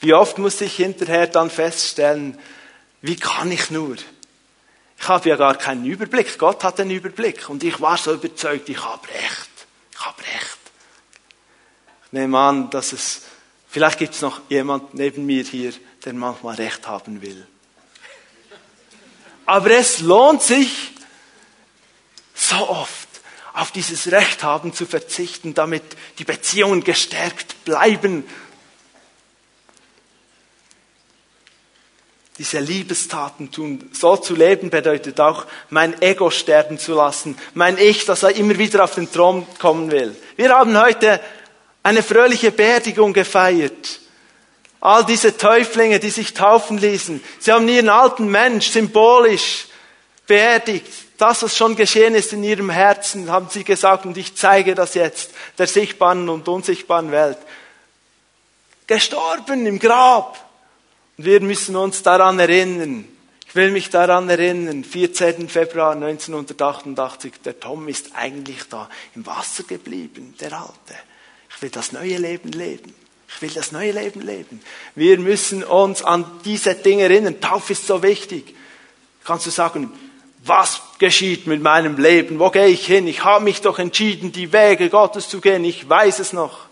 Speaker 1: Wie oft muss ich hinterher dann feststellen, wie kann ich nur? Ich habe ja gar keinen Überblick. Gott hat den Überblick. Und ich war so überzeugt, ich habe Recht. Ich habe Recht. Ich nehme an, dass es, vielleicht gibt es noch jemand neben mir hier, der manchmal Recht haben will. Aber es lohnt sich, so oft auf dieses Recht haben zu verzichten, damit die Beziehungen gestärkt bleiben. Diese Liebestaten tun. So zu leben bedeutet auch, mein Ego sterben zu lassen, mein Ich, dass er immer wieder auf den Thron kommen will. Wir haben heute eine fröhliche Beerdigung gefeiert. All diese Täuflinge, die sich taufen ließen, sie haben ihren alten Mensch symbolisch beerdigt das, was schon geschehen ist in ihrem Herzen, haben sie gesagt, und ich zeige das jetzt der sichtbaren und unsichtbaren Welt. Gestorben im Grab. Wir müssen uns daran erinnern. Ich will mich daran erinnern, 14. Februar 1988, der Tom ist eigentlich da im Wasser geblieben, der Alte. Ich will das neue Leben leben. Ich will das neue Leben leben. Wir müssen uns an diese Dinge erinnern. Taufe ist so wichtig. Kannst du sagen, was geschieht mit meinem Leben? Wo gehe ich hin? Ich habe mich doch entschieden, die Wege Gottes zu gehen. Ich weiß es noch.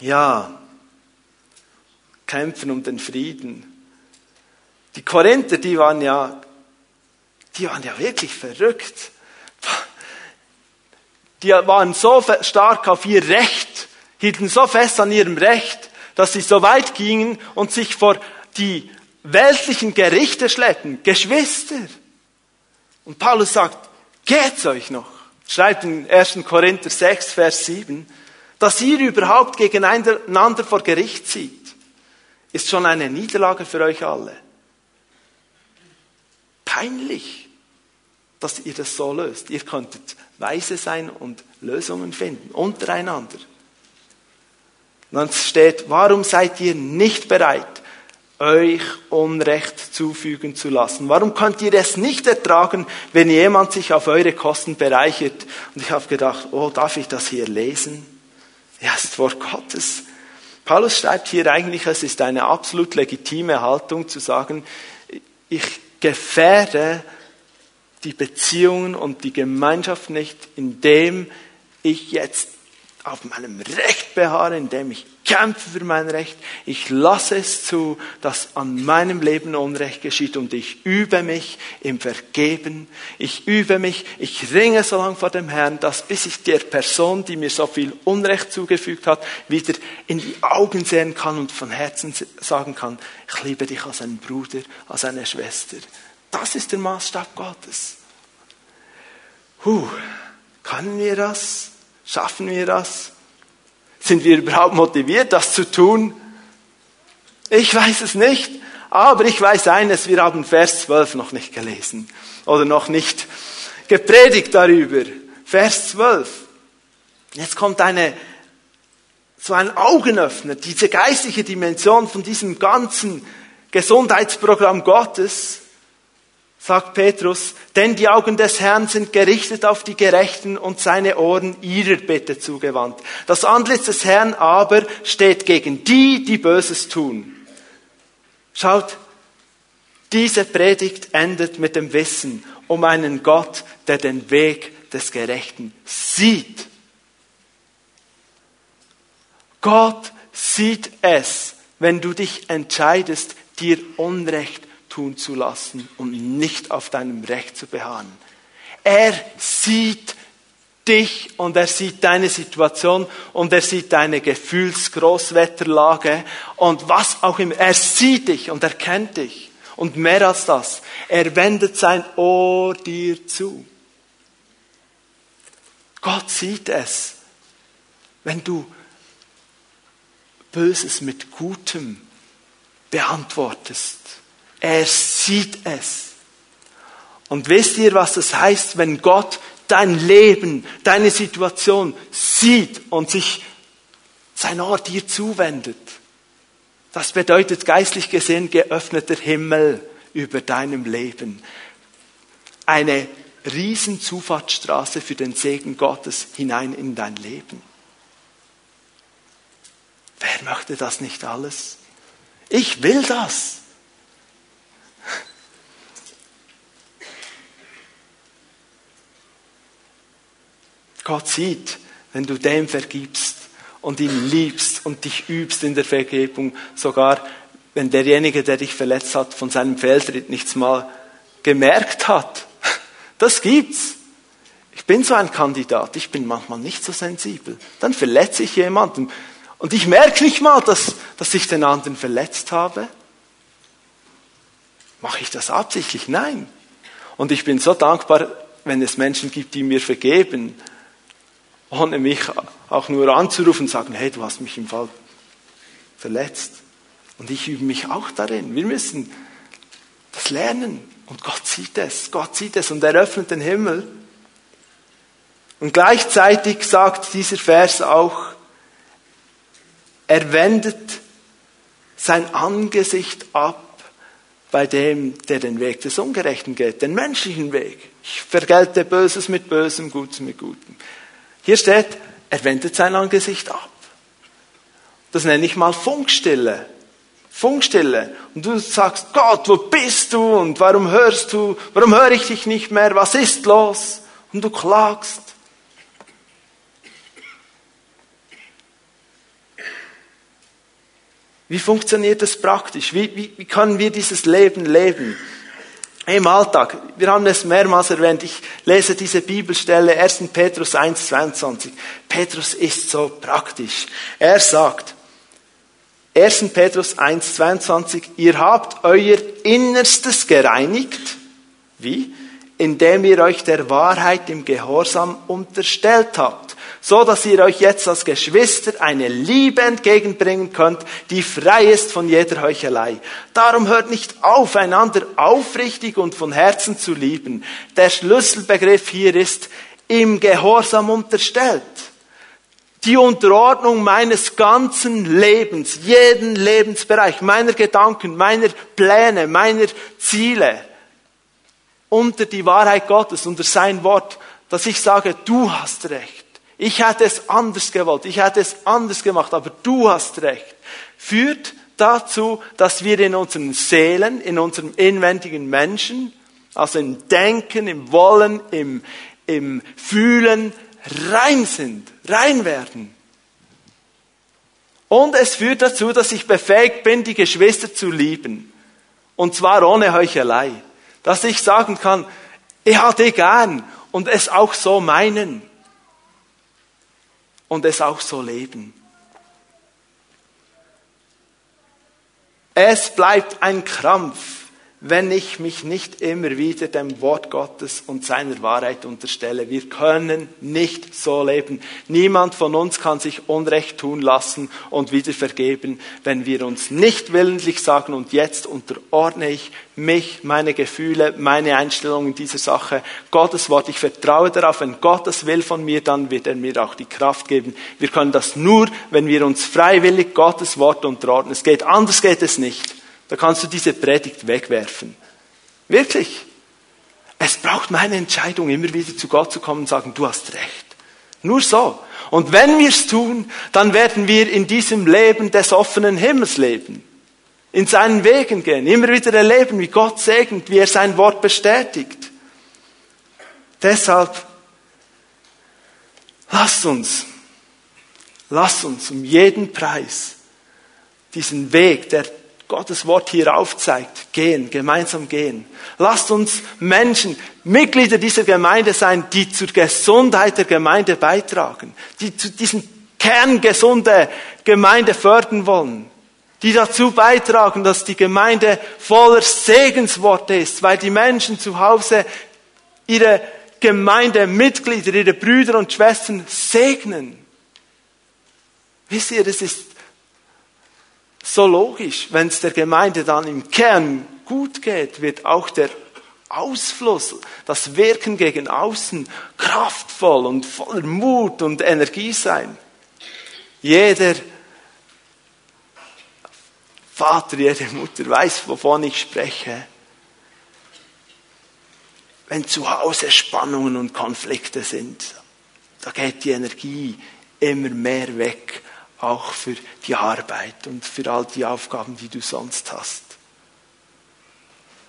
Speaker 1: Ja, kämpfen um den Frieden. Die Korinther, die waren ja, die waren ja wirklich verrückt. Die waren so stark auf ihr Recht, hielten so fest an ihrem Recht, dass sie so weit gingen und sich vor die weltlichen Gerichte schleppen, Geschwister. Und Paulus sagt, geht's euch noch? Schreibt in 1. Korinther 6, Vers 7, dass ihr überhaupt gegeneinander vor Gericht zieht, ist schon eine Niederlage für euch alle. Peinlich, dass ihr das so löst. Ihr könntet weise sein und Lösungen finden, untereinander. Und dann steht, warum seid ihr nicht bereit, euch Unrecht zufügen zu lassen? Warum könnt ihr es nicht ertragen, wenn jemand sich auf eure Kosten bereichert? Und ich habe gedacht, oh, darf ich das hier lesen? Ja, es ist Wort Gottes. Paulus schreibt hier eigentlich, es ist eine absolut legitime Haltung zu sagen, ich gefährde die Beziehungen und die Gemeinschaft nicht, indem ich jetzt auf meinem Recht beharre, indem ich kämpfe für mein Recht. Ich lasse es zu, dass an meinem Leben Unrecht geschieht und ich übe mich im Vergeben. Ich übe mich, ich ringe so lange vor dem Herrn, dass bis ich der Person, die mir so viel Unrecht zugefügt hat, wieder in die Augen sehen kann und von Herzen sagen kann, ich liebe dich als einen Bruder, als eine Schwester. Das ist der Maßstab Gottes. Huh, können wir das? Schaffen wir das? Sind wir überhaupt motiviert, das zu tun? Ich weiß es nicht, aber ich weiß eines, wir haben Vers 12 noch nicht gelesen oder noch nicht gepredigt darüber. Vers 12. Jetzt kommt eine, so ein Augenöffner, diese geistliche Dimension von diesem ganzen Gesundheitsprogramm Gottes sagt Petrus, denn die Augen des Herrn sind gerichtet auf die Gerechten und seine Ohren ihrer Bitte zugewandt. Das Antlitz des Herrn aber steht gegen die, die Böses tun. Schaut, diese Predigt endet mit dem Wissen um einen Gott, der den Weg des Gerechten sieht. Gott sieht es, wenn du dich entscheidest, dir Unrecht tun zu lassen und nicht auf deinem Recht zu beharren. Er sieht dich und er sieht deine Situation und er sieht deine Gefühlsgroßwetterlage und was auch immer. Er sieht dich und er kennt dich. Und mehr als das, er wendet sein Ohr dir zu. Gott sieht es, wenn du Böses mit Gutem beantwortest. Er sieht es. Und wisst ihr, was das heißt, wenn Gott dein Leben, deine Situation sieht und sich sein Ohr dir zuwendet? Das bedeutet geistlich gesehen geöffneter Himmel über deinem Leben. Eine riesen Zufahrtsstraße für den Segen Gottes hinein in dein Leben. Wer möchte das nicht alles? Ich will das. Gott sieht, wenn du dem vergibst und ihn liebst und dich übst in der Vergebung, sogar wenn derjenige, der dich verletzt hat, von seinem Fehltritt nichts mal gemerkt hat. Das gibt's. Ich bin so ein Kandidat, ich bin manchmal nicht so sensibel. Dann verletze ich jemanden und ich merke nicht mal, dass, dass ich den anderen verletzt habe. Mache ich das absichtlich? Nein. Und ich bin so dankbar, wenn es Menschen gibt, die mir vergeben ohne mich auch nur anzurufen und sagen, hey, du hast mich im Fall verletzt. Und ich übe mich auch darin. Wir müssen das lernen. Und Gott sieht es. Gott sieht es und er öffnet den Himmel. Und gleichzeitig sagt dieser Vers auch, er wendet sein Angesicht ab bei dem, der den Weg des Ungerechten geht, den menschlichen Weg. Ich vergelte Böses mit Bösem, Gutes mit Gutem. Hier steht, er wendet sein Angesicht ab. Das nenne ich mal Funkstille. Funkstille. Und du sagst, Gott, wo bist du? Und warum hörst du? Warum höre ich dich nicht mehr? Was ist los? Und du klagst. Wie funktioniert das praktisch? Wie, wie, wie können wir dieses Leben leben? Im Alltag. Wir haben es mehrmals erwähnt. Ich lese diese Bibelstelle 1. Petrus 1, 22. Petrus ist so praktisch. Er sagt, 1. Petrus 1, 22, ihr habt euer Innerstes gereinigt. Wie? Indem ihr euch der Wahrheit im Gehorsam unterstellt habt so dass ihr euch jetzt als Geschwister eine Liebe entgegenbringen könnt, die frei ist von jeder Heuchelei. Darum hört nicht auf, einander aufrichtig und von Herzen zu lieben. Der Schlüsselbegriff hier ist im Gehorsam unterstellt. Die Unterordnung meines ganzen Lebens, jeden Lebensbereich, meiner Gedanken, meiner Pläne, meiner Ziele unter die Wahrheit Gottes, unter sein Wort, dass ich sage, du hast recht. Ich hätte es anders gewollt, ich hätte es anders gemacht, aber du hast recht. Führt dazu, dass wir in unseren Seelen, in unserem inwendigen Menschen, also im Denken, im Wollen, im, im Fühlen, rein sind, rein werden. Und es führt dazu, dass ich befähigt bin, die Geschwister zu lieben. Und zwar ohne Heuchelei. Dass ich sagen kann, ich hatte gern und es auch so meinen und es auch so leben. Es bleibt ein Krampf, wenn ich mich nicht immer wieder dem Wort Gottes und seiner Wahrheit unterstelle. Wir können nicht so leben. Niemand von uns kann sich Unrecht tun lassen und wieder vergeben, wenn wir uns nicht willentlich sagen, und jetzt unterordne ich mich, meine Gefühle, meine Einstellung in dieser Sache, Gottes Wort. Ich vertraue darauf, wenn Gott das will von mir, dann wird er mir auch die Kraft geben. Wir können das nur, wenn wir uns freiwillig Gottes Wort unterordnen. Es geht, anders geht es nicht. Da kannst du diese Predigt wegwerfen. Wirklich. Es braucht meine Entscheidung, immer wieder zu Gott zu kommen und sagen, du hast recht. Nur so. Und wenn wir es tun, dann werden wir in diesem Leben des offenen Himmels leben. In seinen Wegen gehen. Immer wieder erleben, wie Gott segnet, wie er sein Wort bestätigt. Deshalb, lasst uns, lasst uns um jeden Preis diesen Weg, der Gottes Wort hier aufzeigt. Gehen, gemeinsam gehen. Lasst uns Menschen, Mitglieder dieser Gemeinde sein, die zur Gesundheit der Gemeinde beitragen, die zu diesem kerngesunde Gemeinde fördern wollen, die dazu beitragen, dass die Gemeinde voller Segensworte ist, weil die Menschen zu Hause ihre Gemeindemitglieder, ihre Brüder und Schwestern segnen. Wisst ihr, das ist so logisch. Wenn es der Gemeinde dann im Kern gut geht, wird auch der Ausfluss, das Wirken gegen außen kraftvoll und voller Mut und Energie sein. Jeder Vater, jede Mutter weiß, wovon ich spreche. Wenn zu Hause Spannungen und Konflikte sind, da geht die Energie immer mehr weg auch für die Arbeit und für all die Aufgaben, die du sonst hast.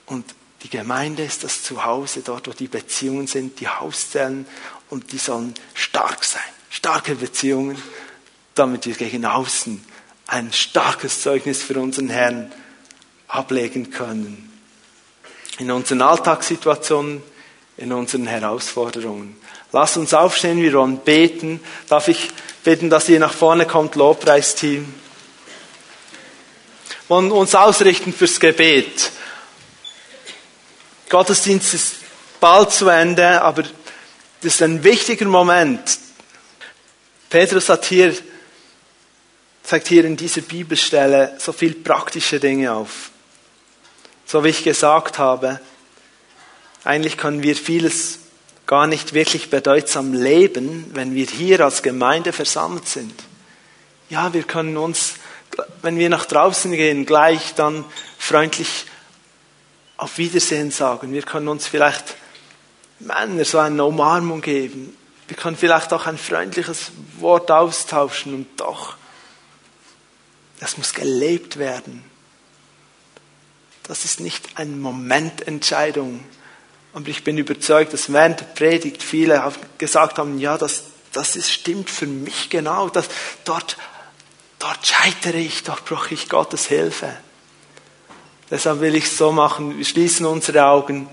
Speaker 1: Und die Gemeinde ist das Zuhause, dort wo die Beziehungen sind, die Hauszellen und die sollen stark sein. Starke Beziehungen, damit wir gegen außen ein starkes Zeugnis für unseren Herrn ablegen können. In unseren Alltagssituationen, in unseren Herausforderungen. Lass uns aufstehen, wir wollen beten. Darf ich bitten, dass ihr nach vorne kommt, Lobpreisteam. Und uns ausrichten fürs Gebet. Gottesdienst ist bald zu Ende, aber das ist ein wichtiger Moment. Petrus hat hier, zeigt hier in dieser Bibelstelle so viel praktische Dinge auf. So wie ich gesagt habe, eigentlich können wir vieles gar nicht wirklich bedeutsam leben, wenn wir hier als Gemeinde versammelt sind. Ja, wir können uns, wenn wir nach draußen gehen, gleich dann freundlich auf Wiedersehen sagen. Wir können uns vielleicht Männer so eine Umarmung geben. Wir können vielleicht auch ein freundliches Wort austauschen und doch, das muss gelebt werden. Das ist nicht eine Momententscheidung, und ich bin überzeugt, dass während der Predigt viele gesagt haben, ja, das, das ist, stimmt für mich genau. Das, dort, dort scheitere ich, dort brauche ich Gottes Hilfe. Deshalb will ich es so machen, wir schließen unsere Augen.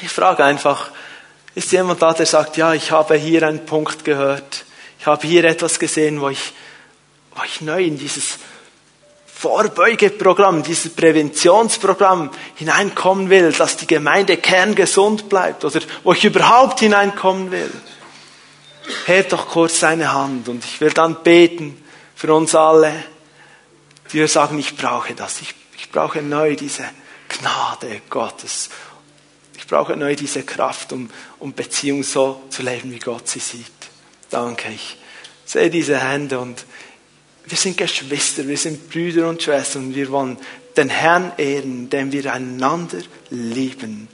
Speaker 1: Ich frage einfach, ist jemand da, der sagt, ja, ich habe hier einen Punkt gehört, ich habe hier etwas gesehen, wo ich, wo ich neu in dieses Vorbeugeprogramm, dieses Präventionsprogramm hineinkommen will, dass die Gemeinde kerngesund bleibt oder wo ich überhaupt hineinkommen will, hebt doch kurz seine Hand und ich will dann beten für uns alle, die wir sagen, ich brauche das, ich, ich brauche neu diese Gnade Gottes. Ich brauche neu diese Kraft, um, um Beziehung so zu leben, wie Gott sie sieht. Danke, ich sehe diese Hände und wir sind Geschwister, wir sind Brüder und Schwestern und wir wollen den Herrn ehren, indem wir einander lieben.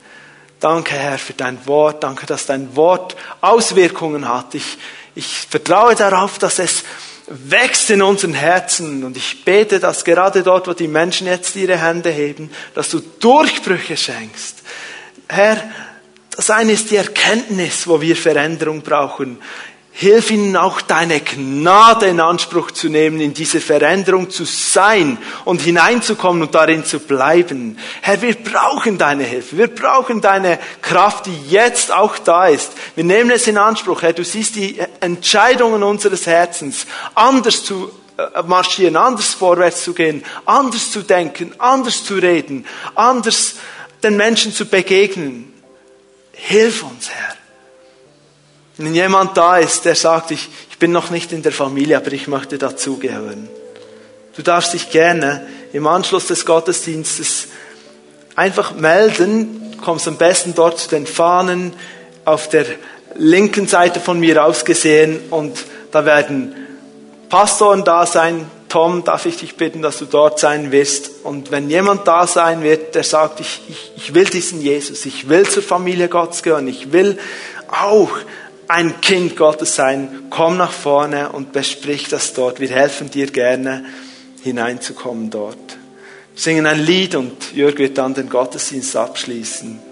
Speaker 1: Danke, Herr, für dein Wort. Danke, dass dein Wort Auswirkungen hat. Ich, ich vertraue darauf, dass es wächst in unseren Herzen. Und ich bete, dass gerade dort, wo die Menschen jetzt ihre Hände heben, dass du Durchbrüche schenkst. Herr, das eine ist die Erkenntnis, wo wir Veränderung brauchen. Hilf ihnen auch deine Gnade in Anspruch zu nehmen, in diese Veränderung zu sein und hineinzukommen und darin zu bleiben. Herr, wir brauchen deine Hilfe. Wir brauchen deine Kraft, die jetzt auch da ist. Wir nehmen es in Anspruch. Herr, du siehst die Entscheidungen unseres Herzens, anders zu äh, marschieren, anders vorwärts zu gehen, anders zu denken, anders zu reden, anders den Menschen zu begegnen. Hilf uns, Herr. Wenn jemand da ist, der sagt, ich, ich bin noch nicht in der Familie, aber ich möchte dazugehören. Du darfst dich gerne im Anschluss des Gottesdienstes einfach melden, du kommst am besten dort zu den Fahnen auf der linken Seite von mir aus gesehen und da werden Pastoren da sein. Tom, darf ich dich bitten, dass du dort sein wirst? Und wenn jemand da sein wird, der sagt, ich, ich, ich will diesen Jesus, ich will zur Familie Gottes gehören, ich will auch ein Kind Gottes sein, komm nach vorne und besprich das dort. Wir helfen dir gerne hineinzukommen dort. Wir singen ein Lied und Jörg wird dann den Gottesdienst abschließen.